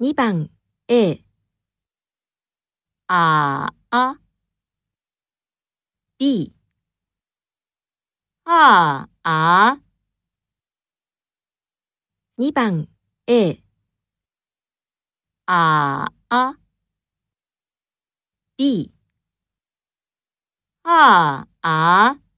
2番 A ああ。B ああ。2番 A ああ。B ああ。